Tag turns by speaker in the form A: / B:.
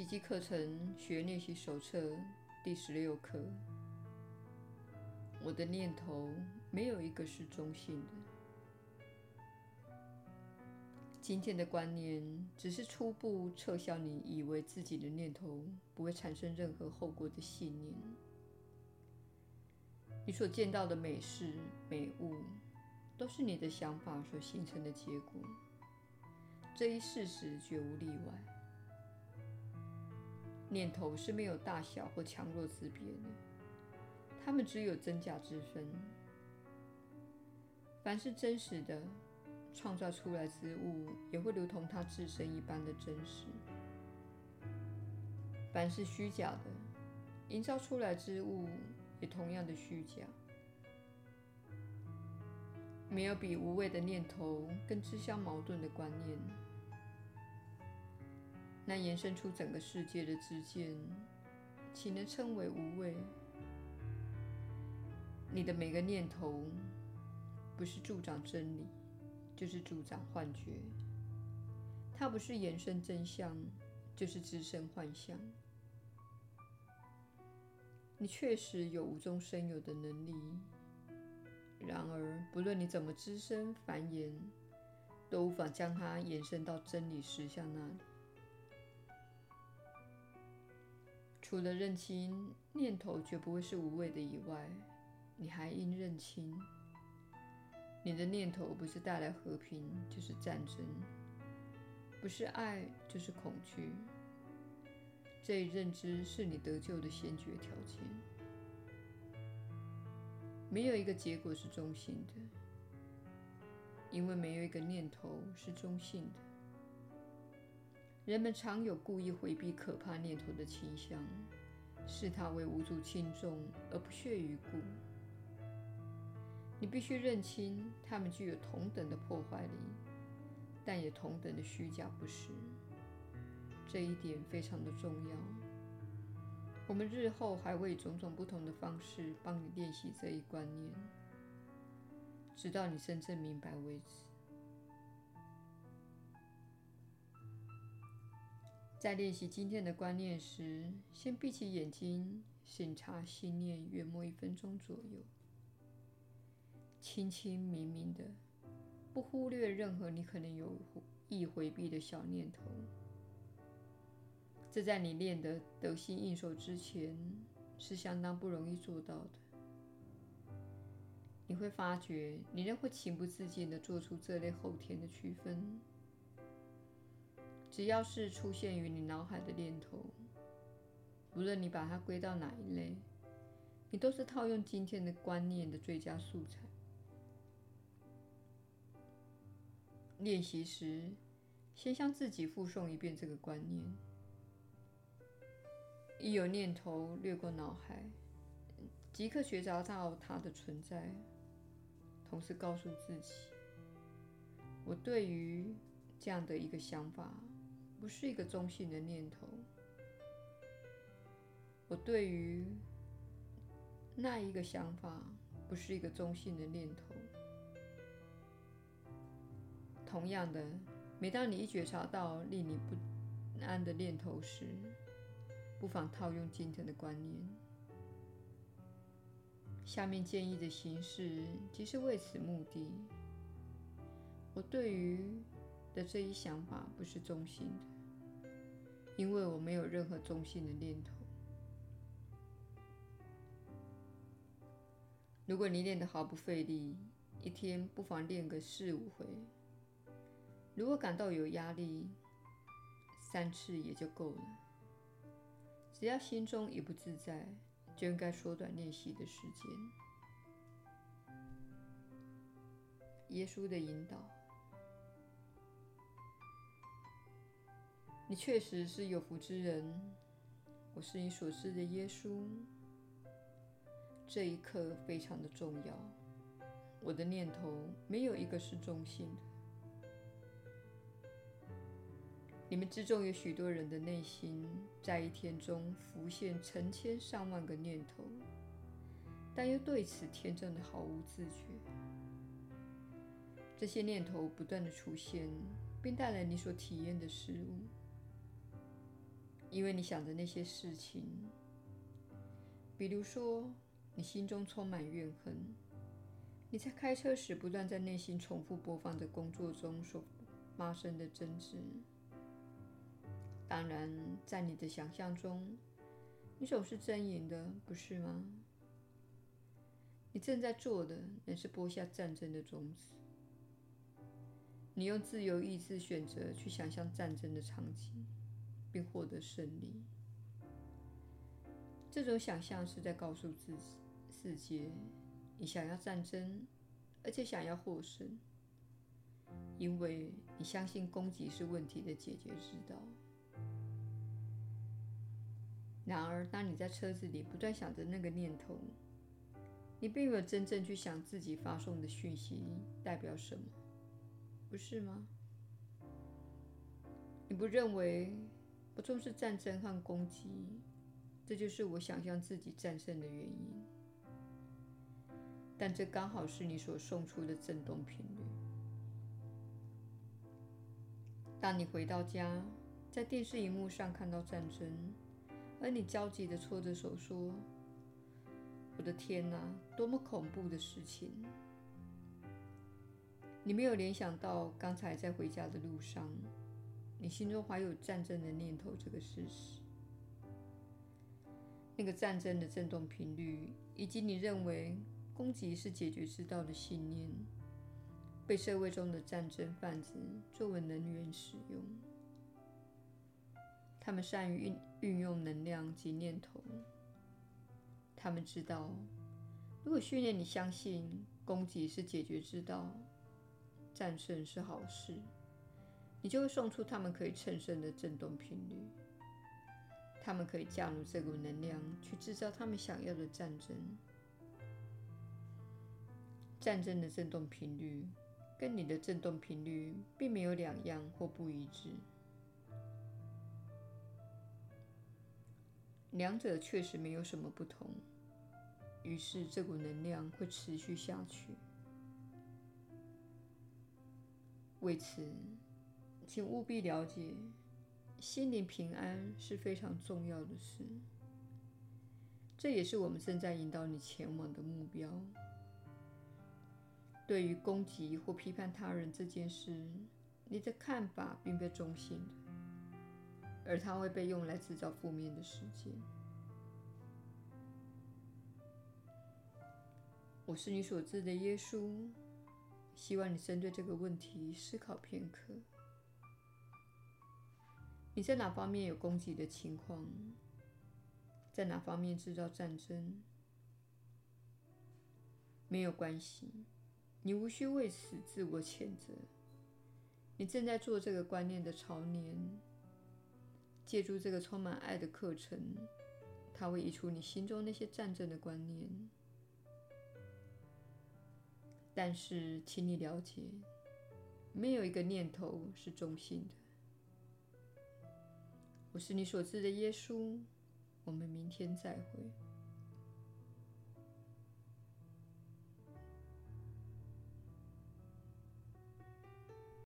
A: 奇迹课程学练习手册第十六课。我的念头没有一个是中性的。今天的观念只是初步撤销你以为自己的念头不会产生任何后果的信念。你所见到的美事、美物，都是你的想法所形成的结果。这一事实绝无例外。念头是没有大小或强弱之别的，它们只有真假之分。凡是真实的，创造出来之物也会如同它自身一般的真实；凡是虚假的，营造出来之物也同样的虚假。没有比无谓的念头更自相矛盾的观念。那延伸出整个世界的知见，岂能称为无畏？你的每个念头，不是助长真理，就是助长幻觉；它不是延伸真相，就是滋生幻象。你确实有无中生有的能力，然而，不论你怎么滋生繁衍，都无法将它延伸到真理实相那里。除了认清念头绝不会是无谓的以外，你还应认清，你的念头不是带来和平，就是战争；不是爱，就是恐惧。这一认知是你得救的先决条件。没有一个结果是中性的，因为没有一个念头是中性的。人们常有故意回避可怕念头的倾向，视它为无足轻重而不屑一顾。你必须认清，它们具有同等的破坏力，但也同等的虚假不实。这一点非常的重要。我们日后还会以种种不同的方式帮你练习这一观念，直到你真正明白为止。在练习今天的观念时，先闭起眼睛，审查心念约莫一分钟左右，清清明明的，不忽略任何你可能有意回避的小念头。这在你练得得心应手之前，是相当不容易做到的。你会发觉，你仍会情不自禁地做出这类后天的区分。只要是出现于你脑海的念头，无论你把它归到哪一类，你都是套用今天的观念的最佳素材。练习时，先向自己复诵一遍这个观念：一有念头掠过脑海，即刻觉察到它的存在，同时告诉自己：我对于这样的一个想法。不是一个中性的念头。我对于那一个想法，不是一个中性的念头。同样的，每当你一觉察到令你不安的念头时，不妨套用今天的观念。下面建议的形式即是为此目的。我对于的这一想法不是中性的。因为我没有任何中性的念头。如果你练得毫不费力，一天不妨练个四五回。如果感到有压力，三次也就够了。只要心中一不自在，就应该缩短练习的时间。耶稣的引导。你确实是有福之人，我是你所知的耶稣。这一刻非常的重要。我的念头没有一个是中性的。你们之中有许多人的内心，在一天中浮现成千上万个念头，但又对此天真的毫无自觉。这些念头不断的出现，并带来你所体验的事物。因为你想的那些事情，比如说你心中充满怨恨，你在开车时不断在内心重复播放着工作中所发生的争执。当然，在你的想象中，你总是争赢的，不是吗？你正在做的，乃是播下战争的种子。你用自由意志选择去想象战争的场景，并获得胜利。这种想象是在告诉自世界，你想要战争，而且想要获胜，因为你相信攻击是问题的解决之道。然而，当你在车子里不断想着那个念头，你并没有真正去想自己发送的讯息代表什么，不是吗？你不认为我重视战争和攻击，这就是我想象自己战胜的原因。但这刚好是你所送出的振动频率。当你回到家，在电视荧幕上看到战争。而你焦急地搓着手说：“我的天哪，多么恐怖的事情！”你没有联想到刚才在回家的路上，你心中怀有战争的念头这个事实。那个战争的振动频率，以及你认为攻击是解决之道的信念，被社会中的战争贩子作为能源使用。他们善于运运用能量及念头。他们知道，如果训练你相信攻击是解决之道，战胜是好事，你就会送出他们可以乘胜的振动频率。他们可以加入这股能量，去制造他们想要的战争。战争的振动频率跟你的振动频率并没有两样或不一致。两者确实没有什么不同，于是这股能量会持续下去。为此，请务必了解，心灵平安是非常重要的事。这也是我们正在引导你前往的目标。对于攻击或批判他人这件事，你的看法并非中性的。而它会被用来制造负面的事件。我是你所知的耶稣，希望你针对这个问题思考片刻。你在哪方面有攻击的情况？在哪方面制造战争？没有关系，你无需为此自我谴责。你正在做这个观念的潮年。借助这个充满爱的课程，它会移除你心中那些战争的观念。但是，请你了解，没有一个念头是中性的。我是你所知的耶稣。我们明天再会。